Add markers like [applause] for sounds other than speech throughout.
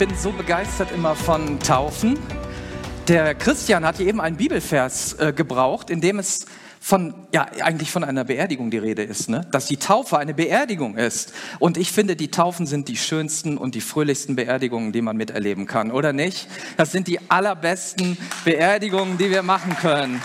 bin so begeistert immer von Taufen. Der Christian hat hier eben einen Bibelvers äh, gebraucht, in dem es von, ja, eigentlich von einer Beerdigung die Rede ist, ne? dass die Taufe eine Beerdigung ist. Und ich finde, die Taufen sind die schönsten und die fröhlichsten Beerdigungen, die man miterleben kann, oder nicht? Das sind die allerbesten Beerdigungen, die wir machen können.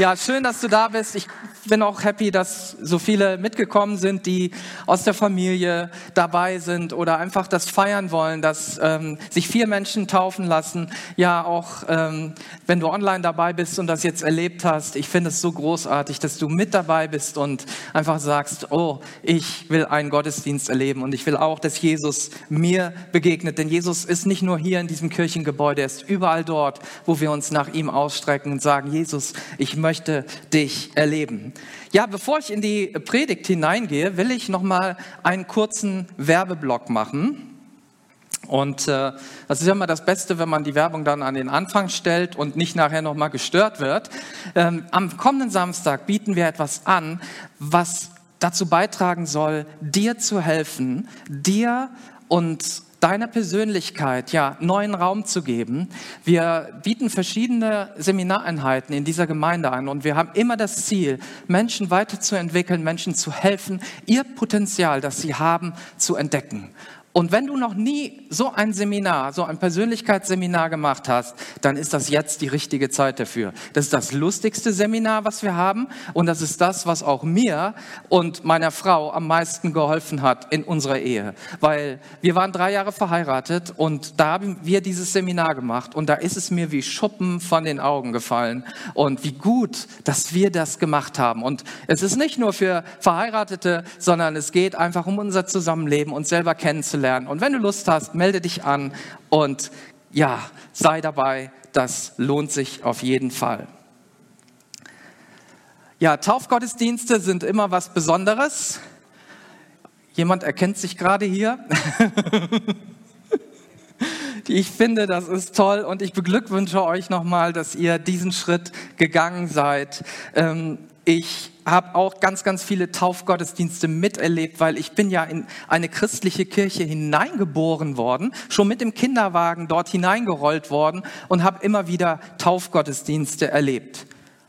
Ja, schön, dass du da bist. Ich bin auch happy, dass so viele mitgekommen sind, die aus der Familie dabei sind oder einfach das feiern wollen, dass ähm, sich vier Menschen taufen lassen. Ja, auch ähm, wenn du online dabei bist und das jetzt erlebt hast, ich finde es so großartig, dass du mit dabei bist und einfach sagst, oh, ich will einen Gottesdienst erleben und ich will auch, dass Jesus mir begegnet. Denn Jesus ist nicht nur hier in diesem Kirchengebäude, er ist überall dort, wo wir uns nach ihm ausstrecken und sagen, Jesus, ich möchte dich erleben. Ja, bevor ich in die Predigt hineingehe, will ich noch mal einen kurzen Werbeblock machen. Und äh, das ist ja immer das Beste, wenn man die Werbung dann an den Anfang stellt und nicht nachher noch mal gestört wird. Ähm, am kommenden Samstag bieten wir etwas an, was dazu beitragen soll, dir zu helfen, dir und deiner Persönlichkeit ja neuen Raum zu geben. Wir bieten verschiedene Seminareinheiten in dieser Gemeinde an und wir haben immer das Ziel, Menschen weiterzuentwickeln, Menschen zu helfen, ihr Potenzial, das sie haben, zu entdecken. Und wenn du noch nie so ein Seminar, so ein Persönlichkeitsseminar gemacht hast, dann ist das jetzt die richtige Zeit dafür. Das ist das lustigste Seminar, was wir haben. Und das ist das, was auch mir und meiner Frau am meisten geholfen hat in unserer Ehe. Weil wir waren drei Jahre verheiratet und da haben wir dieses Seminar gemacht. Und da ist es mir wie Schuppen von den Augen gefallen. Und wie gut, dass wir das gemacht haben. Und es ist nicht nur für Verheiratete, sondern es geht einfach um unser Zusammenleben, uns selber kennenzulernen lernen. Und wenn du Lust hast, melde dich an und ja, sei dabei. Das lohnt sich auf jeden Fall. Ja, Taufgottesdienste sind immer was Besonderes. Jemand erkennt sich gerade hier. [laughs] ich finde, das ist toll und ich beglückwünsche euch nochmal, dass ihr diesen Schritt gegangen seid. Ähm, ich habe auch ganz, ganz viele Taufgottesdienste miterlebt, weil ich bin ja in eine christliche Kirche hineingeboren worden, schon mit dem Kinderwagen dort hineingerollt worden und habe immer wieder Taufgottesdienste erlebt.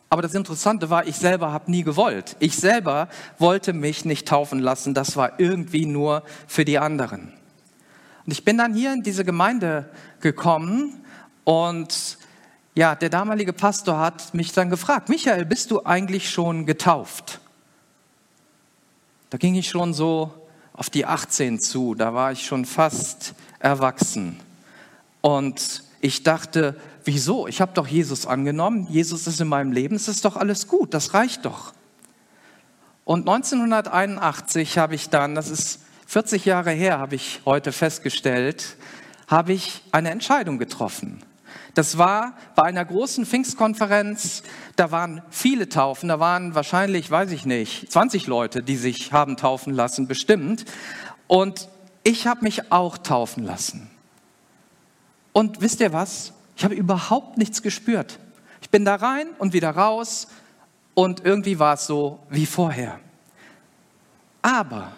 Aber das Interessante war, ich selber habe nie gewollt. Ich selber wollte mich nicht taufen lassen. Das war irgendwie nur für die anderen. Und ich bin dann hier in diese Gemeinde gekommen und ja, der damalige Pastor hat mich dann gefragt, Michael, bist du eigentlich schon getauft? Da ging ich schon so auf die 18 zu, da war ich schon fast erwachsen. Und ich dachte, wieso? Ich habe doch Jesus angenommen, Jesus ist in meinem Leben, es ist doch alles gut, das reicht doch. Und 1981 habe ich dann, das ist 40 Jahre her, habe ich heute festgestellt, habe ich eine Entscheidung getroffen. Das war bei einer großen Pfingstkonferenz, da waren viele Taufen, da waren wahrscheinlich, weiß ich nicht, 20 Leute, die sich haben taufen lassen, bestimmt. Und ich habe mich auch taufen lassen. Und wisst ihr was? Ich habe überhaupt nichts gespürt. Ich bin da rein und wieder raus und irgendwie war es so wie vorher. Aber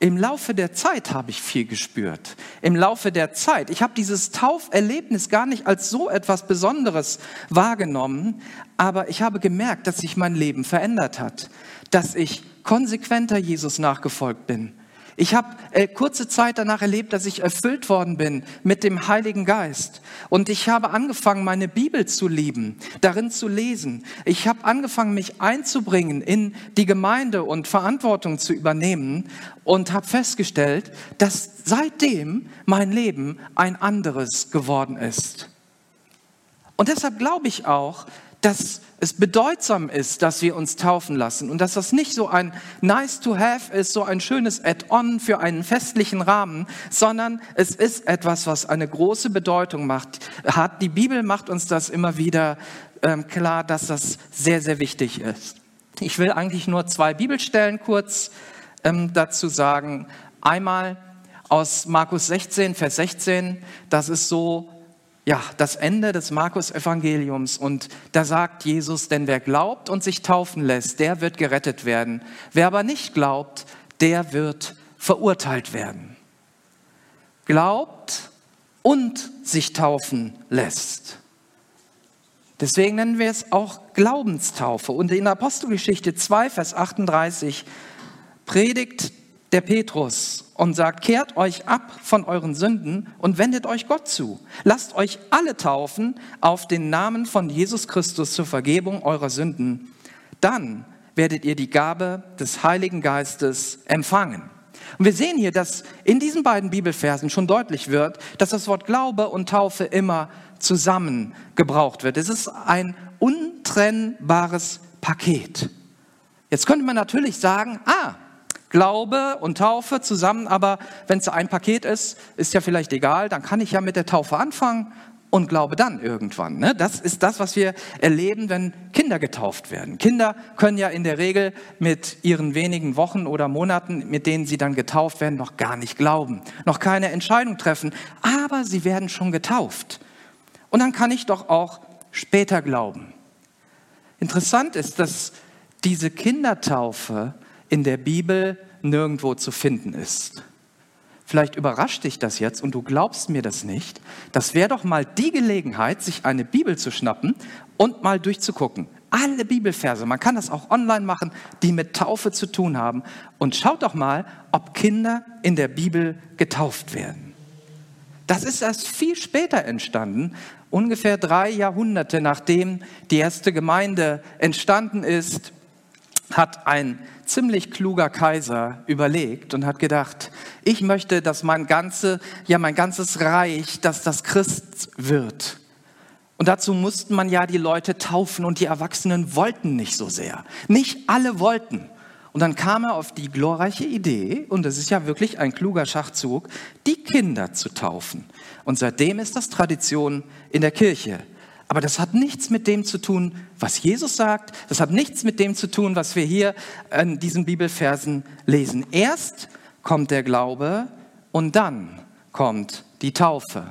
im Laufe der Zeit habe ich viel gespürt. Im Laufe der Zeit. Ich habe dieses Tauferlebnis gar nicht als so etwas Besonderes wahrgenommen, aber ich habe gemerkt, dass sich mein Leben verändert hat, dass ich konsequenter Jesus nachgefolgt bin, ich habe äh, kurze Zeit danach erlebt, dass ich erfüllt worden bin mit dem Heiligen Geist. Und ich habe angefangen, meine Bibel zu lieben, darin zu lesen. Ich habe angefangen, mich einzubringen in die Gemeinde und Verantwortung zu übernehmen und habe festgestellt, dass seitdem mein Leben ein anderes geworden ist. Und deshalb glaube ich auch, dass es bedeutsam ist, dass wir uns taufen lassen und dass das nicht so ein nice to have ist, so ein schönes Add-on für einen festlichen Rahmen, sondern es ist etwas, was eine große Bedeutung macht, hat. Die Bibel macht uns das immer wieder ähm, klar, dass das sehr, sehr wichtig ist. Ich will eigentlich nur zwei Bibelstellen kurz ähm, dazu sagen. Einmal aus Markus 16, Vers 16, das ist so ja, das Ende des Markus-Evangeliums. Und da sagt Jesus, denn wer glaubt und sich taufen lässt, der wird gerettet werden. Wer aber nicht glaubt, der wird verurteilt werden. glaubt und sich taufen lässt. Deswegen nennen wir es auch Glaubenstaufe. Und in Apostelgeschichte 2, Vers 38 predigt der Petrus und sagt, kehrt euch ab von euren Sünden und wendet euch Gott zu. Lasst euch alle taufen auf den Namen von Jesus Christus zur Vergebung eurer Sünden. Dann werdet ihr die Gabe des Heiligen Geistes empfangen. Und wir sehen hier, dass in diesen beiden Bibelversen schon deutlich wird, dass das Wort Glaube und Taufe immer zusammen gebraucht wird. Es ist ein untrennbares Paket. Jetzt könnte man natürlich sagen, ah, Glaube und Taufe zusammen, aber wenn es ein Paket ist, ist ja vielleicht egal, dann kann ich ja mit der Taufe anfangen und glaube dann irgendwann. Ne? Das ist das, was wir erleben, wenn Kinder getauft werden. Kinder können ja in der Regel mit ihren wenigen Wochen oder Monaten, mit denen sie dann getauft werden, noch gar nicht glauben, noch keine Entscheidung treffen, aber sie werden schon getauft. Und dann kann ich doch auch später glauben. Interessant ist, dass diese Kindertaufe in der Bibel nirgendwo zu finden ist. Vielleicht überrascht dich das jetzt und du glaubst mir das nicht. Das wäre doch mal die Gelegenheit, sich eine Bibel zu schnappen und mal durchzugucken. Alle Bibelverse, man kann das auch online machen, die mit Taufe zu tun haben. Und schaut doch mal, ob Kinder in der Bibel getauft werden. Das ist erst viel später entstanden, ungefähr drei Jahrhunderte nachdem die erste Gemeinde entstanden ist, hat ein ziemlich kluger Kaiser überlegt und hat gedacht, ich möchte, dass mein ganze, ja mein ganzes Reich, dass das Christ wird. Und dazu mussten man ja die Leute taufen und die Erwachsenen wollten nicht so sehr. Nicht alle wollten. Und dann kam er auf die glorreiche Idee, und das ist ja wirklich ein kluger Schachzug, die Kinder zu taufen. Und seitdem ist das Tradition in der Kirche. Aber das hat nichts mit dem zu tun, was Jesus sagt. Das hat nichts mit dem zu tun, was wir hier in diesen Bibelversen lesen. Erst kommt der Glaube und dann kommt die Taufe.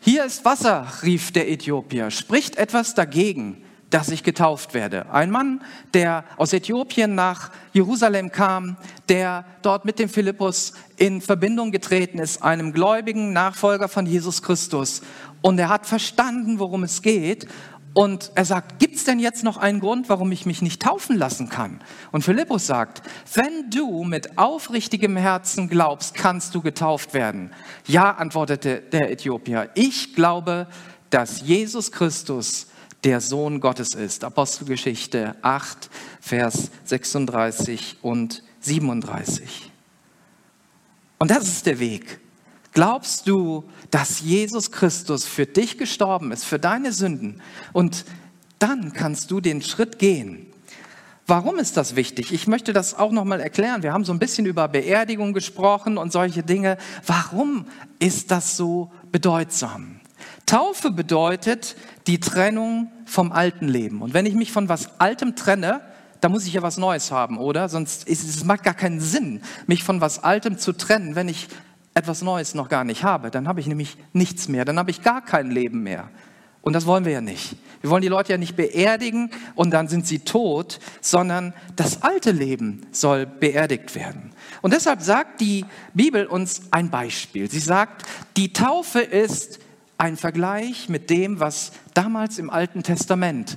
Hier ist Wasser, rief der Äthiopier. Spricht etwas dagegen, dass ich getauft werde. Ein Mann, der aus Äthiopien nach Jerusalem kam, der dort mit dem Philippus in Verbindung getreten ist, einem gläubigen Nachfolger von Jesus Christus. Und er hat verstanden, worum es geht. Und er sagt, gibt es denn jetzt noch einen Grund, warum ich mich nicht taufen lassen kann? Und Philippus sagt, wenn du mit aufrichtigem Herzen glaubst, kannst du getauft werden. Ja, antwortete der Äthiopier, ich glaube, dass Jesus Christus der Sohn Gottes ist. Apostelgeschichte 8, Vers 36 und 37. Und das ist der Weg. Glaubst du, dass Jesus Christus für dich gestorben ist, für deine Sünden? Und dann kannst du den Schritt gehen. Warum ist das wichtig? Ich möchte das auch noch mal erklären. Wir haben so ein bisschen über Beerdigung gesprochen und solche Dinge. Warum ist das so bedeutsam? Taufe bedeutet die Trennung vom alten Leben. Und wenn ich mich von was Altem trenne, dann muss ich ja was Neues haben, oder? Sonst ist, es macht gar keinen Sinn, mich von was Altem zu trennen, wenn ich etwas Neues noch gar nicht habe. Dann habe ich nämlich nichts mehr, dann habe ich gar kein Leben mehr. Und das wollen wir ja nicht. Wir wollen die Leute ja nicht beerdigen und dann sind sie tot, sondern das alte Leben soll beerdigt werden. Und deshalb sagt die Bibel uns ein Beispiel. Sie sagt, die Taufe ist ein Vergleich mit dem, was damals im Alten Testament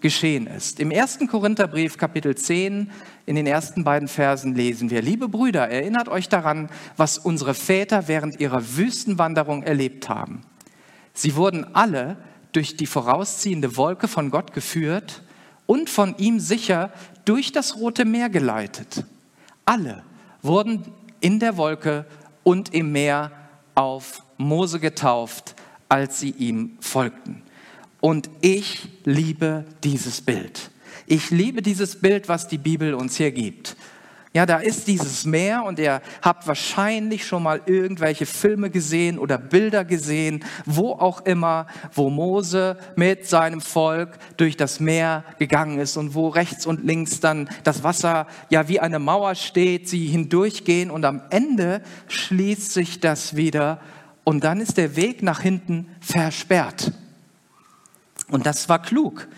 geschehen ist. Im ersten Korintherbrief Kapitel 10 in den ersten beiden Versen lesen wir, liebe Brüder, erinnert euch daran, was unsere Väter während ihrer Wüstenwanderung erlebt haben. Sie wurden alle durch die vorausziehende Wolke von Gott geführt und von ihm sicher durch das Rote Meer geleitet. Alle wurden in der Wolke und im Meer auf Mose getauft als sie ihm folgten. Und ich liebe dieses Bild. Ich liebe dieses Bild, was die Bibel uns hier gibt. Ja, da ist dieses Meer und ihr habt wahrscheinlich schon mal irgendwelche Filme gesehen oder Bilder gesehen, wo auch immer, wo Mose mit seinem Volk durch das Meer gegangen ist und wo rechts und links dann das Wasser ja wie eine Mauer steht, sie hindurchgehen und am Ende schließt sich das wieder und dann ist der Weg nach hinten versperrt. Und das war klug,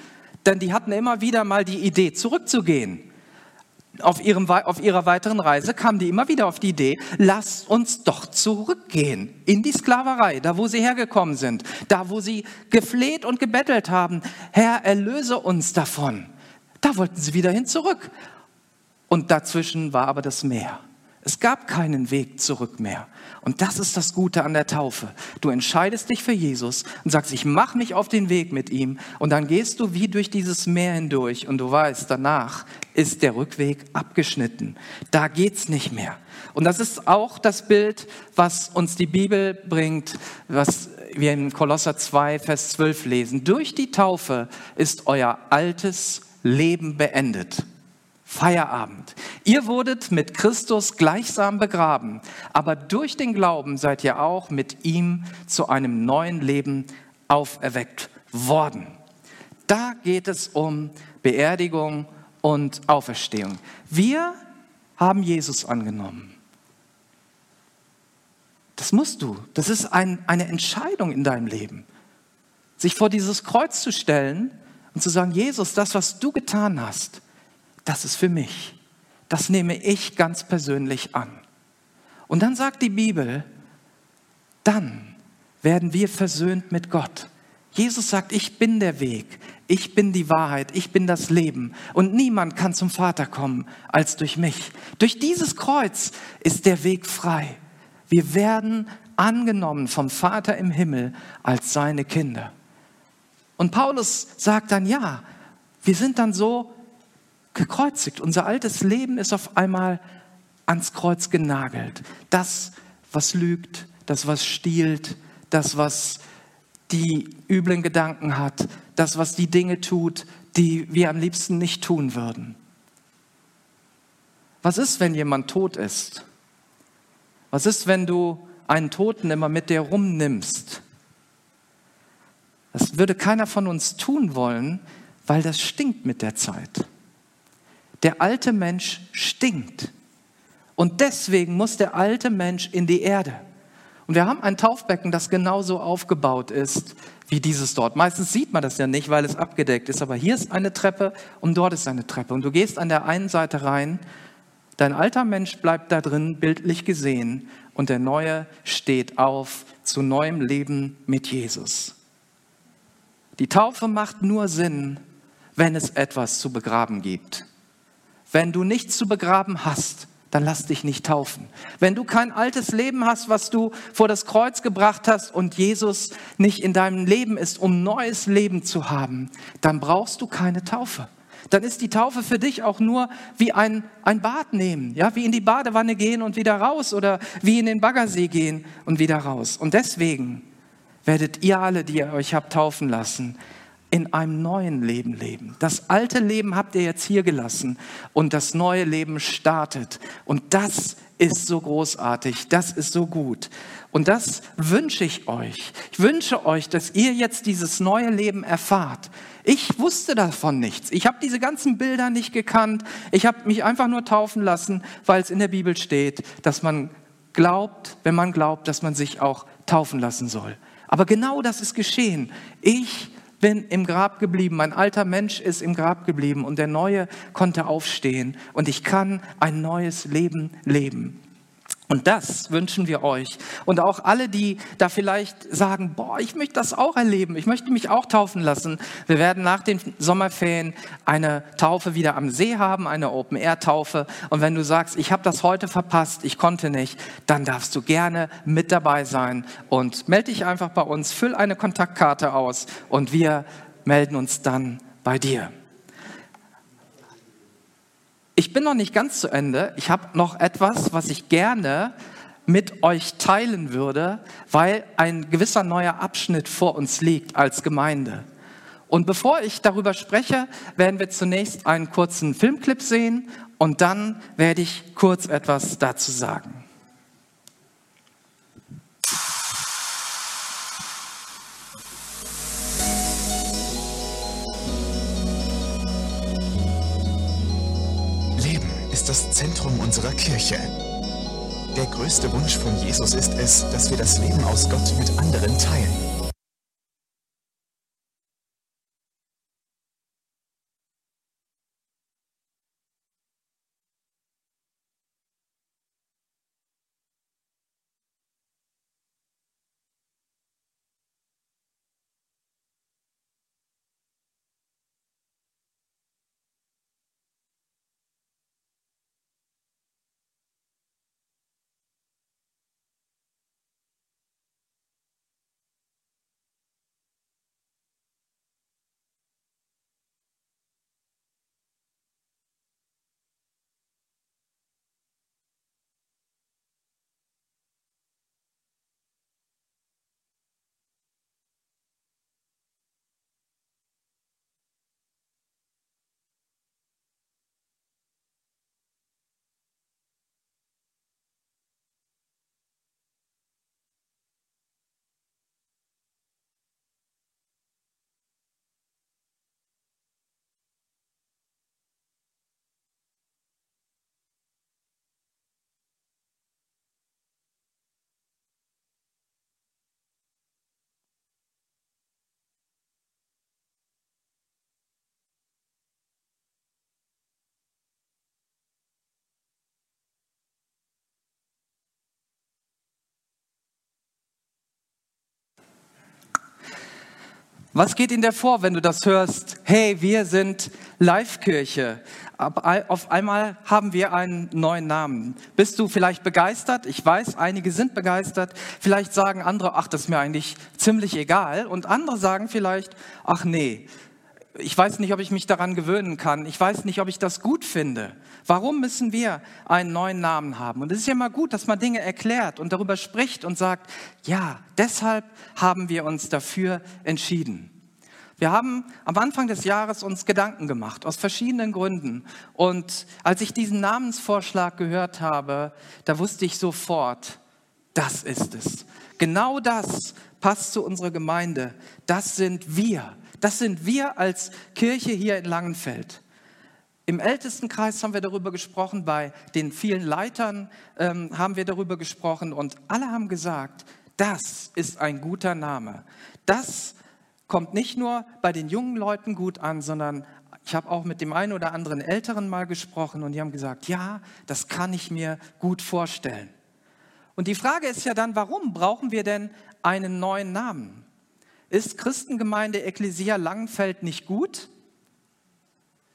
denn die hatten immer wieder mal die Idee, zurückzugehen. auf, ihrem, auf ihrer weiteren Reise kamen die immer wieder auf die Idee, lasst uns doch zurückgehen in die Sklaverei, da wo sie hergekommen sind, da wo sie gefleht und gebettelt haben, Herr, erlöse uns davon. Da wollten sie wieder hin zurück. Und dazwischen war aber das Meer. Es gab keinen Weg zurück mehr. Und das ist das Gute an der Taufe. Du entscheidest dich für Jesus und sagst, ich mache mich auf den Weg mit ihm. Und dann gehst du wie durch dieses Meer hindurch und du weißt, danach ist der Rückweg abgeschnitten. Da geht's nicht mehr. Und das ist auch das Bild, was uns die Bibel bringt, was wir in Kolosser 2, Vers 12 lesen. Durch die Taufe ist euer altes Leben beendet. Feierabend. Ihr wurdet mit Christus gleichsam begraben, aber durch den Glauben seid ihr auch mit ihm zu einem neuen Leben auferweckt worden. Da geht es um Beerdigung und Auferstehung. Wir haben Jesus angenommen. Das musst du. Das ist ein, eine Entscheidung in deinem Leben. Sich vor dieses Kreuz zu stellen und zu sagen, Jesus, das, was du getan hast, das ist für mich. Das nehme ich ganz persönlich an. Und dann sagt die Bibel, dann werden wir versöhnt mit Gott. Jesus sagt, ich bin der Weg, ich bin die Wahrheit, ich bin das Leben und niemand kann zum Vater kommen als durch mich. Durch dieses Kreuz ist der Weg frei. Wir werden angenommen vom Vater im Himmel als seine Kinder. Und Paulus sagt dann, ja, wir sind dann so gekreuzigt. Unser altes Leben ist auf einmal ans Kreuz genagelt. Das, was lügt, das, was stiehlt, das, was die üblen Gedanken hat, das, was die Dinge tut, die wir am liebsten nicht tun würden. Was ist, wenn jemand tot ist? Was ist, wenn du einen Toten immer mit dir rumnimmst? Das würde keiner von uns tun wollen, weil das stinkt mit der Zeit. Der alte Mensch stinkt. Und deswegen muss der alte Mensch in die Erde. Und wir haben ein Taufbecken, das genauso aufgebaut ist wie dieses dort. Meistens sieht man das ja nicht, weil es abgedeckt ist. Aber hier ist eine Treppe und dort ist eine Treppe. Und du gehst an der einen Seite rein. Dein alter Mensch bleibt da drin, bildlich gesehen. Und der neue steht auf zu neuem Leben mit Jesus. Die Taufe macht nur Sinn, wenn es etwas zu begraben gibt. Wenn du nichts zu begraben hast, dann lass dich nicht taufen. Wenn du kein altes Leben hast, was du vor das Kreuz gebracht hast und Jesus nicht in deinem Leben ist, um neues Leben zu haben, dann brauchst du keine Taufe. Dann ist die Taufe für dich auch nur wie ein, ein Bad nehmen, ja, wie in die Badewanne gehen und wieder raus oder wie in den Baggersee gehen und wieder raus. Und deswegen werdet ihr alle, die ihr euch habt taufen lassen, in einem neuen Leben leben. Das alte Leben habt ihr jetzt hier gelassen und das neue Leben startet. Und das ist so großartig, das ist so gut. Und das wünsche ich euch. Ich wünsche euch, dass ihr jetzt dieses neue Leben erfahrt. Ich wusste davon nichts. Ich habe diese ganzen Bilder nicht gekannt. Ich habe mich einfach nur taufen lassen, weil es in der Bibel steht, dass man glaubt, wenn man glaubt, dass man sich auch taufen lassen soll. Aber genau das ist geschehen. Ich bin im Grab geblieben, mein alter Mensch ist im Grab geblieben und der neue konnte aufstehen und ich kann ein neues Leben leben. Und das wünschen wir euch. Und auch alle, die da vielleicht sagen, boah, ich möchte das auch erleben, ich möchte mich auch taufen lassen. Wir werden nach den Sommerferien eine Taufe wieder am See haben, eine Open-Air-Taufe. Und wenn du sagst, ich habe das heute verpasst, ich konnte nicht, dann darfst du gerne mit dabei sein. Und melde dich einfach bei uns, füll eine Kontaktkarte aus und wir melden uns dann bei dir. Ich bin noch nicht ganz zu Ende. Ich habe noch etwas, was ich gerne mit euch teilen würde, weil ein gewisser neuer Abschnitt vor uns liegt als Gemeinde. Und bevor ich darüber spreche, werden wir zunächst einen kurzen Filmclip sehen und dann werde ich kurz etwas dazu sagen. Zentrum unserer Kirche. Der größte Wunsch von Jesus ist es, dass wir das Leben aus Gott mit anderen teilen. Was geht in dir vor, wenn du das hörst? Hey, wir sind Live-Kirche. Auf einmal haben wir einen neuen Namen. Bist du vielleicht begeistert? Ich weiß, einige sind begeistert. Vielleicht sagen andere, ach, das ist mir eigentlich ziemlich egal. Und andere sagen vielleicht, ach nee, ich weiß nicht, ob ich mich daran gewöhnen kann. Ich weiß nicht, ob ich das gut finde. Warum müssen wir einen neuen Namen haben? Und es ist ja mal gut, dass man Dinge erklärt und darüber spricht und sagt, ja, deshalb haben wir uns dafür entschieden. Wir haben am Anfang des Jahres uns Gedanken gemacht, aus verschiedenen Gründen. Und als ich diesen Namensvorschlag gehört habe, da wusste ich sofort, das ist es. Genau das passt zu unserer Gemeinde. Das sind wir. Das sind wir als Kirche hier in Langenfeld. Im Ältestenkreis haben wir darüber gesprochen, bei den vielen Leitern ähm, haben wir darüber gesprochen und alle haben gesagt, das ist ein guter Name. Das kommt nicht nur bei den jungen Leuten gut an, sondern ich habe auch mit dem einen oder anderen Älteren mal gesprochen und die haben gesagt, ja, das kann ich mir gut vorstellen. Und die Frage ist ja dann, warum brauchen wir denn einen neuen Namen? Ist Christengemeinde Ecclesia Langenfeld nicht gut?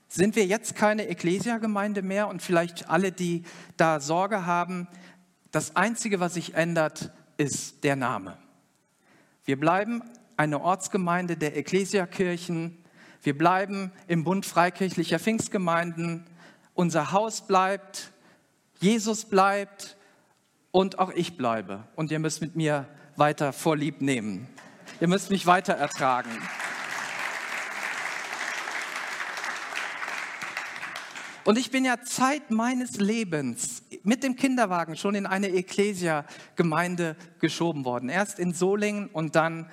Sind wir jetzt keine Ecclesia-Gemeinde mehr und vielleicht alle, die da Sorge haben, das Einzige, was sich ändert, ist der Name. Wir bleiben eine Ortsgemeinde der Ecclesia-Kirchen. Wir bleiben im Bund freikirchlicher Pfingstgemeinden. Unser Haus bleibt, Jesus bleibt und auch ich bleibe. Und ihr müsst mit mir weiter vorlieb nehmen. Ihr müsst mich weiter ertragen. Und ich bin ja Zeit meines Lebens mit dem Kinderwagen schon in eine Ecclesia-Gemeinde geschoben worden. Erst in Solingen und dann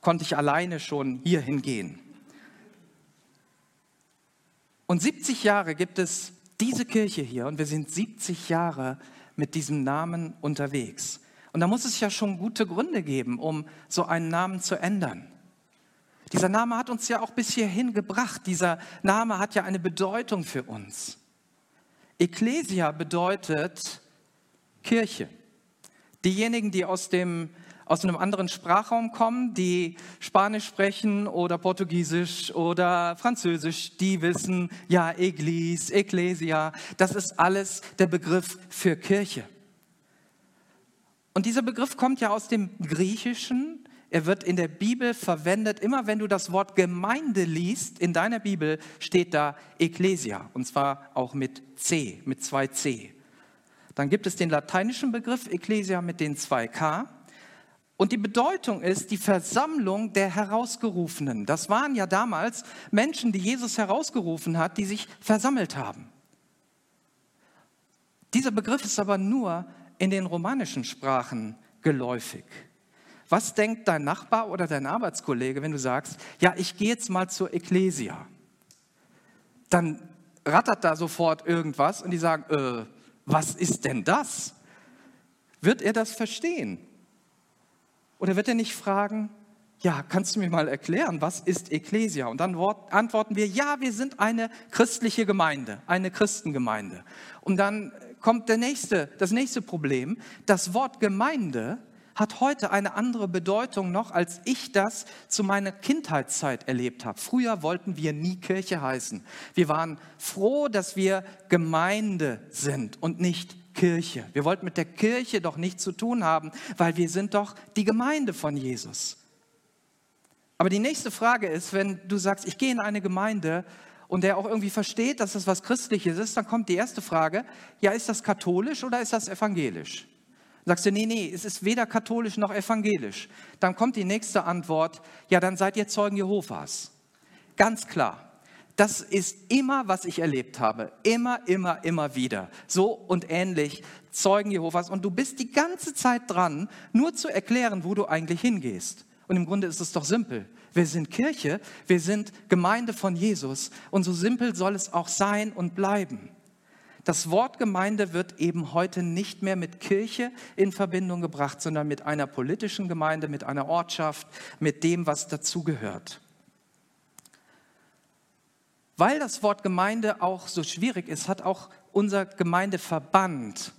konnte ich alleine schon hierhin gehen. Und 70 Jahre gibt es diese Kirche hier und wir sind 70 Jahre mit diesem Namen unterwegs. Und da muss es ja schon gute Gründe geben, um so einen Namen zu ändern. Dieser Name hat uns ja auch bis hierhin gebracht. Dieser Name hat ja eine Bedeutung für uns. Ecclesia bedeutet Kirche. Diejenigen, die aus, dem, aus einem anderen Sprachraum kommen, die Spanisch sprechen oder Portugiesisch oder Französisch, die wissen, ja, Eglis, Ecclesia, das ist alles der Begriff für Kirche. Und dieser Begriff kommt ja aus dem Griechischen. Er wird in der Bibel verwendet. Immer wenn du das Wort Gemeinde liest, in deiner Bibel steht da Ecclesia. Und zwar auch mit C, mit zwei C. Dann gibt es den lateinischen Begriff Ecclesia mit den zwei K. Und die Bedeutung ist die Versammlung der Herausgerufenen. Das waren ja damals Menschen, die Jesus herausgerufen hat, die sich versammelt haben. Dieser Begriff ist aber nur in den romanischen Sprachen geläufig. Was denkt dein Nachbar oder dein Arbeitskollege, wenn du sagst, ja, ich gehe jetzt mal zur Ecclesia? Dann rattert da sofort irgendwas und die sagen, äh, was ist denn das? Wird er das verstehen? Oder wird er nicht fragen, ja, kannst du mir mal erklären, was ist Ecclesia? Und dann antworten wir, ja, wir sind eine christliche Gemeinde, eine Christengemeinde. Und dann kommt der nächste, das nächste Problem. Das Wort Gemeinde hat heute eine andere Bedeutung noch, als ich das zu meiner Kindheitszeit erlebt habe. Früher wollten wir nie Kirche heißen. Wir waren froh, dass wir Gemeinde sind und nicht Kirche. Wir wollten mit der Kirche doch nichts zu tun haben, weil wir sind doch die Gemeinde von Jesus. Aber die nächste Frage ist, wenn du sagst, ich gehe in eine Gemeinde und der auch irgendwie versteht, dass das was Christliches ist, dann kommt die erste Frage, ja, ist das katholisch oder ist das evangelisch? Dann sagst du, nee, nee, es ist weder katholisch noch evangelisch. Dann kommt die nächste Antwort, ja, dann seid ihr Zeugen Jehovas. Ganz klar. Das ist immer, was ich erlebt habe. Immer, immer, immer wieder. So und ähnlich Zeugen Jehovas. Und du bist die ganze Zeit dran, nur zu erklären, wo du eigentlich hingehst. Und im Grunde ist es doch simpel. Wir sind Kirche, wir sind Gemeinde von Jesus und so simpel soll es auch sein und bleiben. Das Wort Gemeinde wird eben heute nicht mehr mit Kirche in Verbindung gebracht, sondern mit einer politischen Gemeinde, mit einer Ortschaft, mit dem, was dazugehört. Weil das Wort Gemeinde auch so schwierig ist, hat auch unser Gemeindeverband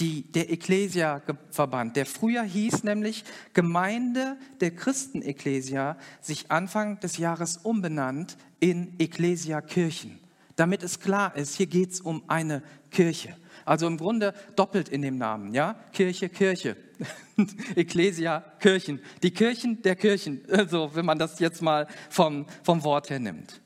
die, der Ecclesia-Verband, der früher hieß nämlich Gemeinde der Christen-Ecclesia, sich Anfang des Jahres umbenannt in Ecclesia-Kirchen. Damit es klar ist, hier geht es um eine Kirche. Also im Grunde doppelt in dem Namen, ja? Kirche, Kirche. [laughs] Ecclesia, Kirchen. Die Kirchen der Kirchen, [laughs] also wenn man das jetzt mal vom, vom Wort her nimmt.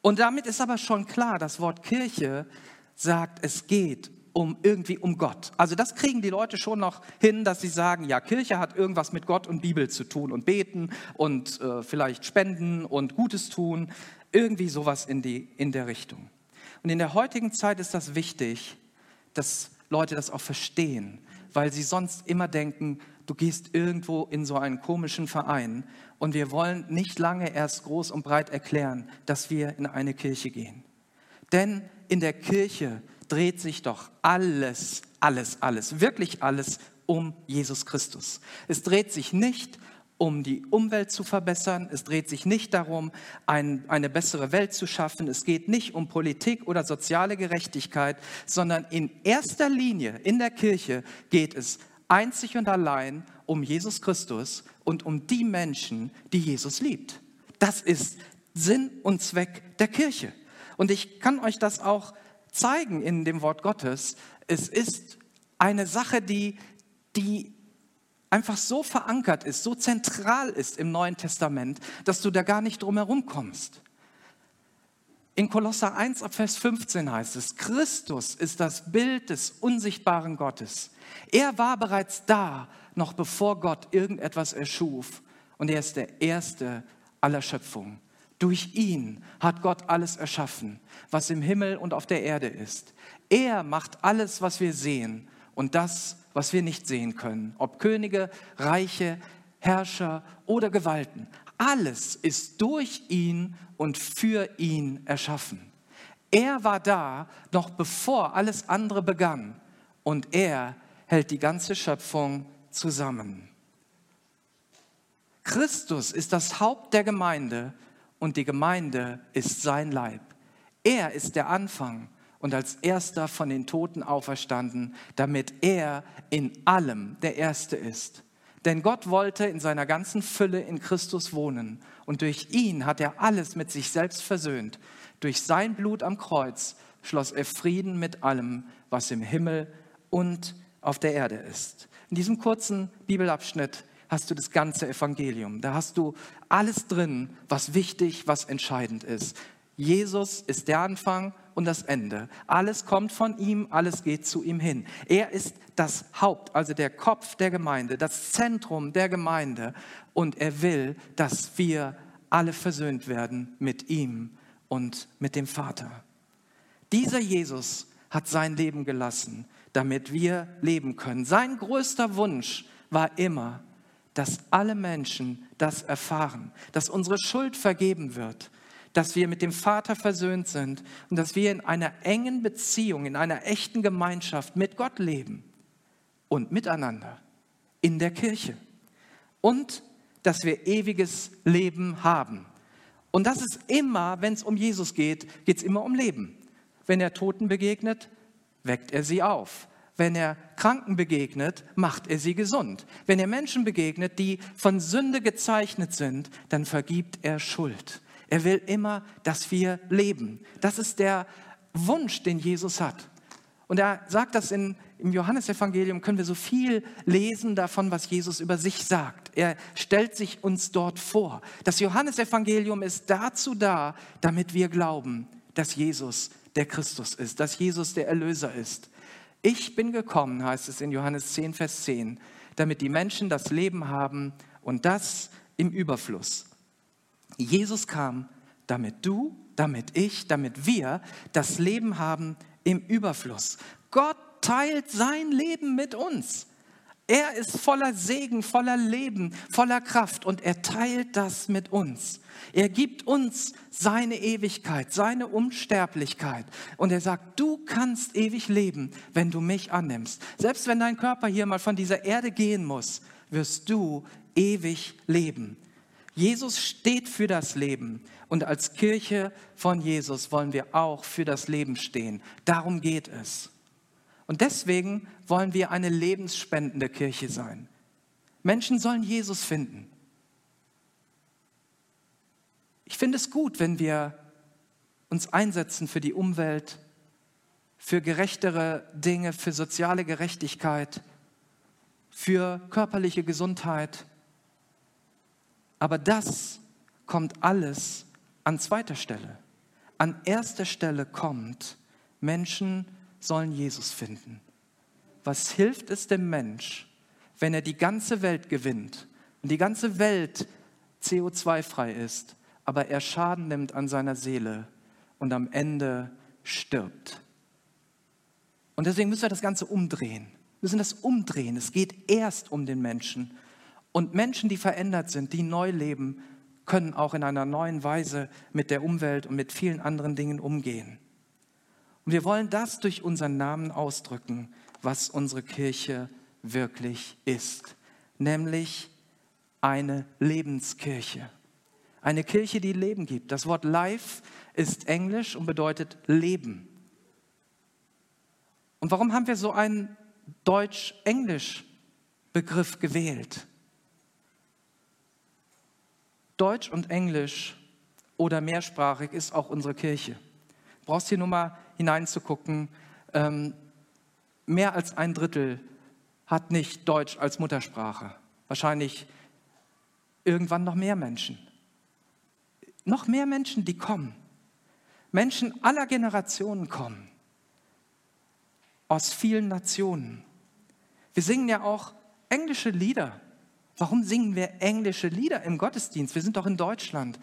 Und damit ist aber schon klar, das Wort Kirche sagt, es geht um irgendwie um Gott. Also das kriegen die Leute schon noch hin, dass sie sagen, ja, Kirche hat irgendwas mit Gott und Bibel zu tun und beten und äh, vielleicht spenden und Gutes tun, irgendwie sowas in, die, in der Richtung. Und in der heutigen Zeit ist das wichtig, dass Leute das auch verstehen, weil sie sonst immer denken, du gehst irgendwo in so einen komischen Verein und wir wollen nicht lange erst groß und breit erklären, dass wir in eine Kirche gehen. Denn in der Kirche dreht sich doch alles, alles, alles, wirklich alles um Jesus Christus. Es dreht sich nicht um die Umwelt zu verbessern. Es dreht sich nicht darum, ein, eine bessere Welt zu schaffen. Es geht nicht um Politik oder soziale Gerechtigkeit, sondern in erster Linie in der Kirche geht es einzig und allein um Jesus Christus und um die Menschen, die Jesus liebt. Das ist Sinn und Zweck der Kirche. Und ich kann euch das auch zeigen in dem Wort Gottes. Es ist eine Sache, die, die einfach so verankert ist, so zentral ist im Neuen Testament, dass du da gar nicht drum herum kommst. In Kolosser 1 ab Vers 15 heißt es, Christus ist das Bild des unsichtbaren Gottes. Er war bereits da, noch bevor Gott irgendetwas erschuf. Und er ist der Erste aller Schöpfung. Durch ihn hat Gott alles erschaffen, was im Himmel und auf der Erde ist. Er macht alles, was wir sehen und das, was wir nicht sehen können. Ob Könige, Reiche, Herrscher oder Gewalten. Alles ist durch ihn und für ihn erschaffen. Er war da, noch bevor alles andere begann. Und er hält die ganze Schöpfung zusammen. Christus ist das Haupt der Gemeinde und die Gemeinde ist sein Leib. Er ist der Anfang und als erster von den Toten auferstanden, damit er in allem der Erste ist. Denn Gott wollte in seiner ganzen Fülle in Christus wohnen und durch ihn hat er alles mit sich selbst versöhnt. Durch sein Blut am Kreuz schloss er Frieden mit allem, was im Himmel und auf der Erde ist. In diesem kurzen Bibelabschnitt hast du das ganze Evangelium. Da hast du alles drin, was wichtig, was entscheidend ist. Jesus ist der Anfang und das Ende. Alles kommt von ihm, alles geht zu ihm hin. Er ist das Haupt, also der Kopf der Gemeinde, das Zentrum der Gemeinde. Und er will, dass wir alle versöhnt werden mit ihm und mit dem Vater. Dieser Jesus hat sein Leben gelassen, damit wir leben können. Sein größter Wunsch war immer, dass alle Menschen das erfahren, dass unsere Schuld vergeben wird, dass wir mit dem Vater versöhnt sind und dass wir in einer engen Beziehung, in einer echten Gemeinschaft mit Gott leben und miteinander in der Kirche und dass wir ewiges Leben haben. Und das ist immer, wenn es um Jesus geht, geht es immer um Leben. Wenn er Toten begegnet, weckt er sie auf. Wenn er Kranken begegnet, macht er sie gesund. Wenn er Menschen begegnet, die von Sünde gezeichnet sind, dann vergibt er Schuld. Er will immer, dass wir leben. Das ist der Wunsch, den Jesus hat. Und er sagt das in, im Johannesevangelium, können wir so viel lesen davon, was Jesus über sich sagt. Er stellt sich uns dort vor. Das Johannesevangelium ist dazu da, damit wir glauben, dass Jesus der Christus ist, dass Jesus der Erlöser ist. Ich bin gekommen, heißt es in Johannes 10, Vers 10, damit die Menschen das Leben haben und das im Überfluss. Jesus kam, damit du, damit ich, damit wir das Leben haben im Überfluss. Gott teilt sein Leben mit uns. Er ist voller Segen, voller Leben, voller Kraft und er teilt das mit uns. Er gibt uns seine Ewigkeit, seine Unsterblichkeit und er sagt, du kannst ewig leben, wenn du mich annimmst. Selbst wenn dein Körper hier mal von dieser Erde gehen muss, wirst du ewig leben. Jesus steht für das Leben und als Kirche von Jesus wollen wir auch für das Leben stehen. Darum geht es. Und deswegen wollen wir eine lebensspendende Kirche sein. Menschen sollen Jesus finden. Ich finde es gut, wenn wir uns einsetzen für die Umwelt, für gerechtere Dinge, für soziale Gerechtigkeit, für körperliche Gesundheit. Aber das kommt alles an zweiter Stelle. An erster Stelle kommt, Menschen sollen Jesus finden. Was hilft es dem Mensch, wenn er die ganze Welt gewinnt und die ganze Welt CO2-frei ist, aber er Schaden nimmt an seiner Seele und am Ende stirbt? Und deswegen müssen wir das Ganze umdrehen. Wir müssen das umdrehen. Es geht erst um den Menschen. Und Menschen, die verändert sind, die neu leben, können auch in einer neuen Weise mit der Umwelt und mit vielen anderen Dingen umgehen. Und wir wollen das durch unseren Namen ausdrücken, was unsere Kirche wirklich ist, nämlich eine Lebenskirche. Eine Kirche, die Leben gibt. Das Wort Life ist Englisch und bedeutet Leben. Und warum haben wir so einen Deutsch-Englisch-Begriff gewählt? Deutsch und Englisch oder mehrsprachig ist auch unsere Kirche. Du brauchst hier nur mal hineinzugucken. Ähm, mehr als ein Drittel hat nicht Deutsch als Muttersprache. Wahrscheinlich irgendwann noch mehr Menschen. Noch mehr Menschen, die kommen. Menschen aller Generationen kommen. Aus vielen Nationen. Wir singen ja auch englische Lieder. Warum singen wir englische Lieder im Gottesdienst? Wir sind doch in Deutschland,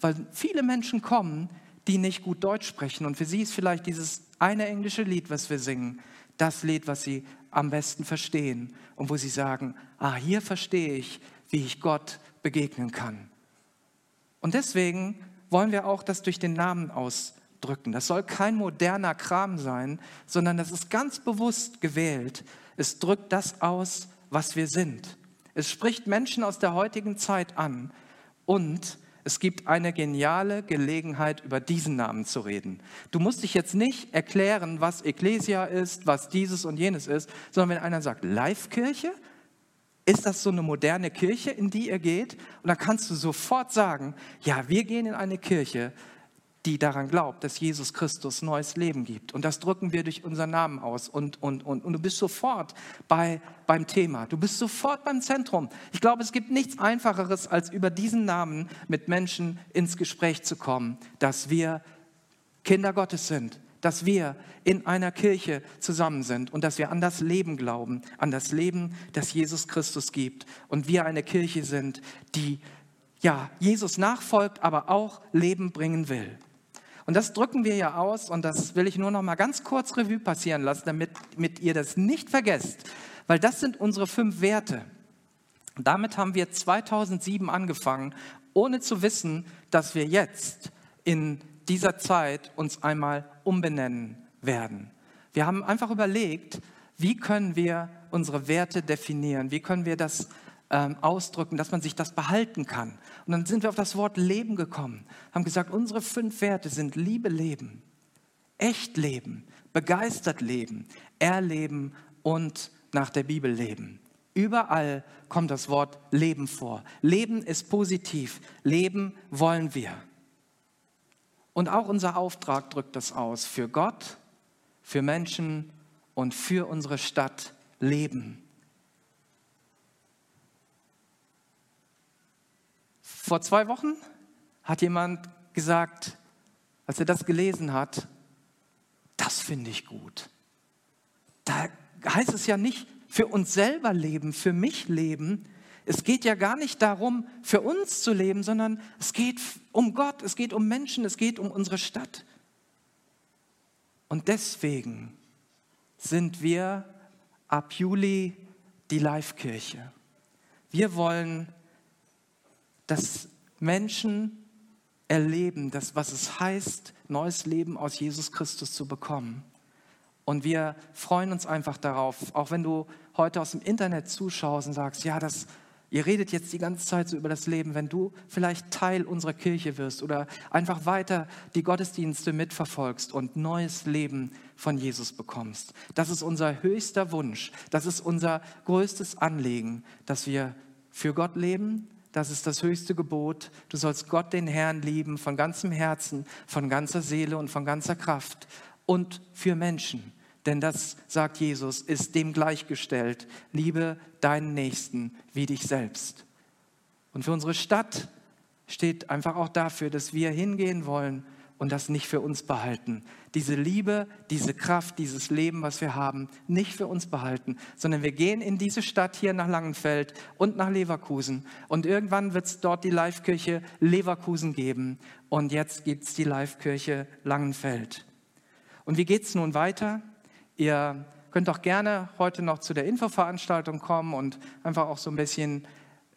weil viele Menschen kommen, die nicht gut Deutsch sprechen. Und für sie ist vielleicht dieses eine englische Lied, was wir singen, das Lied, was sie am besten verstehen und wo sie sagen, ah, hier verstehe ich, wie ich Gott begegnen kann. Und deswegen wollen wir auch das durch den Namen ausdrücken. Das soll kein moderner Kram sein, sondern das ist ganz bewusst gewählt. Es drückt das aus, was wir sind. Es spricht Menschen aus der heutigen Zeit an und es gibt eine geniale Gelegenheit, über diesen Namen zu reden. Du musst dich jetzt nicht erklären, was Ecclesia ist, was dieses und jenes ist, sondern wenn einer sagt, Live-Kirche, ist das so eine moderne Kirche, in die ihr geht? Und dann kannst du sofort sagen, ja, wir gehen in eine Kirche, die daran glaubt, dass Jesus Christus neues Leben gibt. Und das drücken wir durch unseren Namen aus. Und, und, und, und du bist sofort bei, beim Thema. Du bist sofort beim Zentrum. Ich glaube, es gibt nichts Einfacheres, als über diesen Namen mit Menschen ins Gespräch zu kommen, dass wir Kinder Gottes sind, dass wir in einer Kirche zusammen sind und dass wir an das Leben glauben, an das Leben, das Jesus Christus gibt. Und wir eine Kirche sind, die ja, Jesus nachfolgt, aber auch Leben bringen will. Und das drücken wir ja aus und das will ich nur noch mal ganz kurz Revue passieren lassen, damit, damit ihr das nicht vergesst, weil das sind unsere fünf Werte. Damit haben wir 2007 angefangen, ohne zu wissen, dass wir jetzt in dieser Zeit uns einmal umbenennen werden. Wir haben einfach überlegt, wie können wir unsere Werte definieren, wie können wir das ähm, ausdrücken, dass man sich das behalten kann. Und dann sind wir auf das Wort Leben gekommen, haben gesagt, unsere fünf Werte sind Liebe leben, echt leben, begeistert leben, erleben und nach der Bibel leben. Überall kommt das Wort Leben vor. Leben ist positiv. Leben wollen wir. Und auch unser Auftrag drückt das aus. Für Gott, für Menschen und für unsere Stadt leben. Vor zwei Wochen hat jemand gesagt, als er das gelesen hat, das finde ich gut. Da heißt es ja nicht für uns selber leben, für mich leben. Es geht ja gar nicht darum, für uns zu leben, sondern es geht um Gott, es geht um Menschen, es geht um unsere Stadt. Und deswegen sind wir ab Juli die Live-Kirche. Wir wollen dass Menschen erleben, das, was es heißt, neues Leben aus Jesus Christus zu bekommen. Und wir freuen uns einfach darauf, auch wenn du heute aus dem Internet zuschaust und sagst, ja, das, ihr redet jetzt die ganze Zeit so über das Leben, wenn du vielleicht Teil unserer Kirche wirst oder einfach weiter die Gottesdienste mitverfolgst und neues Leben von Jesus bekommst. Das ist unser höchster Wunsch. Das ist unser größtes Anliegen, dass wir für Gott leben. Das ist das höchste Gebot. Du sollst Gott, den Herrn, lieben von ganzem Herzen, von ganzer Seele und von ganzer Kraft und für Menschen. Denn das, sagt Jesus, ist dem gleichgestellt. Liebe deinen Nächsten wie dich selbst. Und für unsere Stadt steht einfach auch dafür, dass wir hingehen wollen und das nicht für uns behalten. Diese Liebe, diese Kraft, dieses Leben, was wir haben, nicht für uns behalten, sondern wir gehen in diese Stadt hier nach Langenfeld und nach Leverkusen. Und irgendwann wird es dort die Live-Kirche Leverkusen geben. Und jetzt gibt es die Live-Kirche Langenfeld. Und wie geht es nun weiter? Ihr könnt auch gerne heute noch zu der Infoveranstaltung kommen und einfach auch so ein bisschen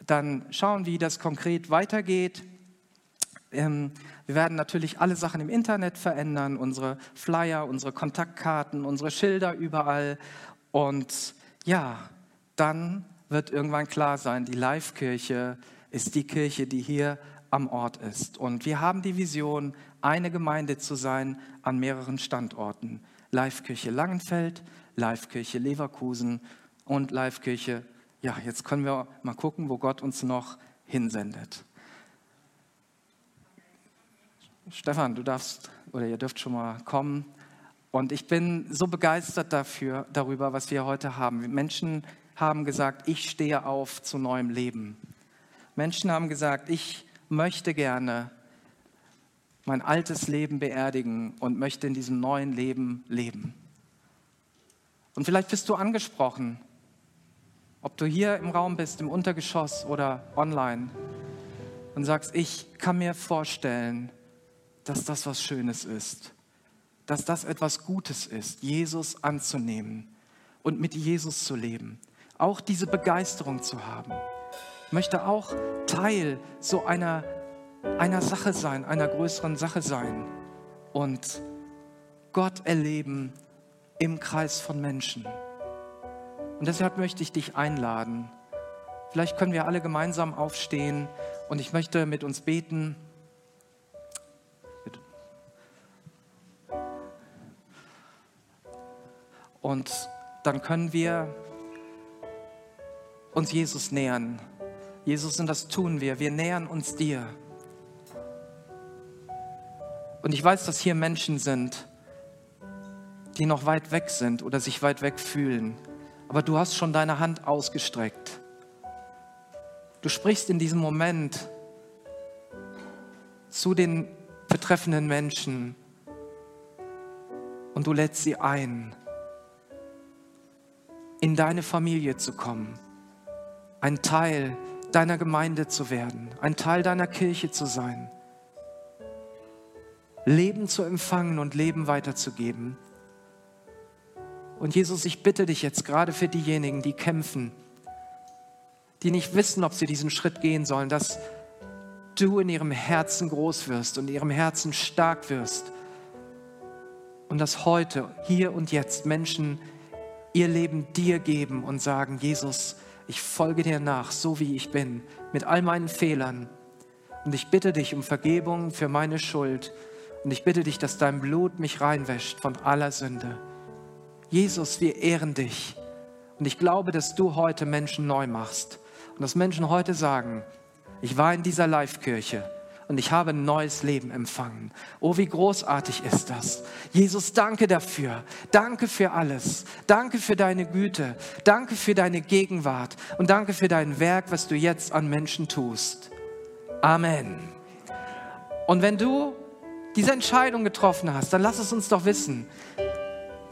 dann schauen, wie das konkret weitergeht. Ähm, wir werden natürlich alle Sachen im Internet verändern, unsere Flyer, unsere Kontaktkarten, unsere Schilder überall. Und ja, dann wird irgendwann klar sein, die Live-Kirche ist die Kirche, die hier am Ort ist. Und wir haben die Vision, eine Gemeinde zu sein an mehreren Standorten. Live-Kirche Langenfeld, Live-Kirche Leverkusen und Live-Kirche ja, jetzt können wir mal gucken, wo Gott uns noch hinsendet. Stefan, du darfst oder ihr dürft schon mal kommen. Und ich bin so begeistert dafür, darüber, was wir heute haben. Menschen haben gesagt, ich stehe auf zu neuem Leben. Menschen haben gesagt, ich möchte gerne mein altes Leben beerdigen und möchte in diesem neuen Leben leben. Und vielleicht bist du angesprochen ob du hier im Raum bist, im Untergeschoss oder online und sagst, ich kann mir vorstellen, dass das was Schönes ist, dass das etwas Gutes ist, Jesus anzunehmen und mit Jesus zu leben, auch diese Begeisterung zu haben. Ich möchte auch Teil so einer, einer Sache sein, einer größeren Sache sein und Gott erleben im Kreis von Menschen. Und deshalb möchte ich dich einladen. Vielleicht können wir alle gemeinsam aufstehen und ich möchte mit uns beten. Und dann können wir uns Jesus nähern. Jesus, und das tun wir. Wir nähern uns dir. Und ich weiß, dass hier Menschen sind, die noch weit weg sind oder sich weit weg fühlen aber du hast schon deine Hand ausgestreckt. Du sprichst in diesem Moment zu den betreffenden Menschen und du lädst sie ein, in deine Familie zu kommen, ein Teil deiner Gemeinde zu werden, ein Teil deiner Kirche zu sein, Leben zu empfangen und Leben weiterzugeben. Und Jesus, ich bitte dich jetzt gerade für diejenigen, die kämpfen, die nicht wissen, ob sie diesen Schritt gehen sollen, dass du in ihrem Herzen groß wirst und in ihrem Herzen stark wirst. Und dass heute, hier und jetzt Menschen ihr Leben dir geben und sagen, Jesus, ich folge dir nach, so wie ich bin, mit all meinen Fehlern. Und ich bitte dich um Vergebung für meine Schuld. Und ich bitte dich, dass dein Blut mich reinwäscht von aller Sünde. Jesus, wir ehren dich. Und ich glaube, dass du heute Menschen neu machst. Und dass Menschen heute sagen, ich war in dieser Live-Kirche und ich habe ein neues Leben empfangen. Oh, wie großartig ist das. Jesus, danke dafür. Danke für alles. Danke für deine Güte. Danke für deine Gegenwart. Und danke für dein Werk, was du jetzt an Menschen tust. Amen. Und wenn du diese Entscheidung getroffen hast, dann lass es uns doch wissen.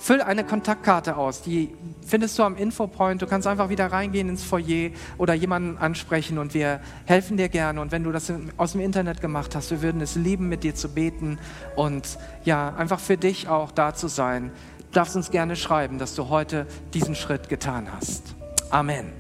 Füll eine Kontaktkarte aus, die findest du am Infopoint. Du kannst einfach wieder reingehen ins Foyer oder jemanden ansprechen und wir helfen dir gerne. Und wenn du das aus dem Internet gemacht hast, wir würden es lieben, mit dir zu beten und ja, einfach für dich auch da zu sein. Du darfst uns gerne schreiben, dass du heute diesen Schritt getan hast. Amen.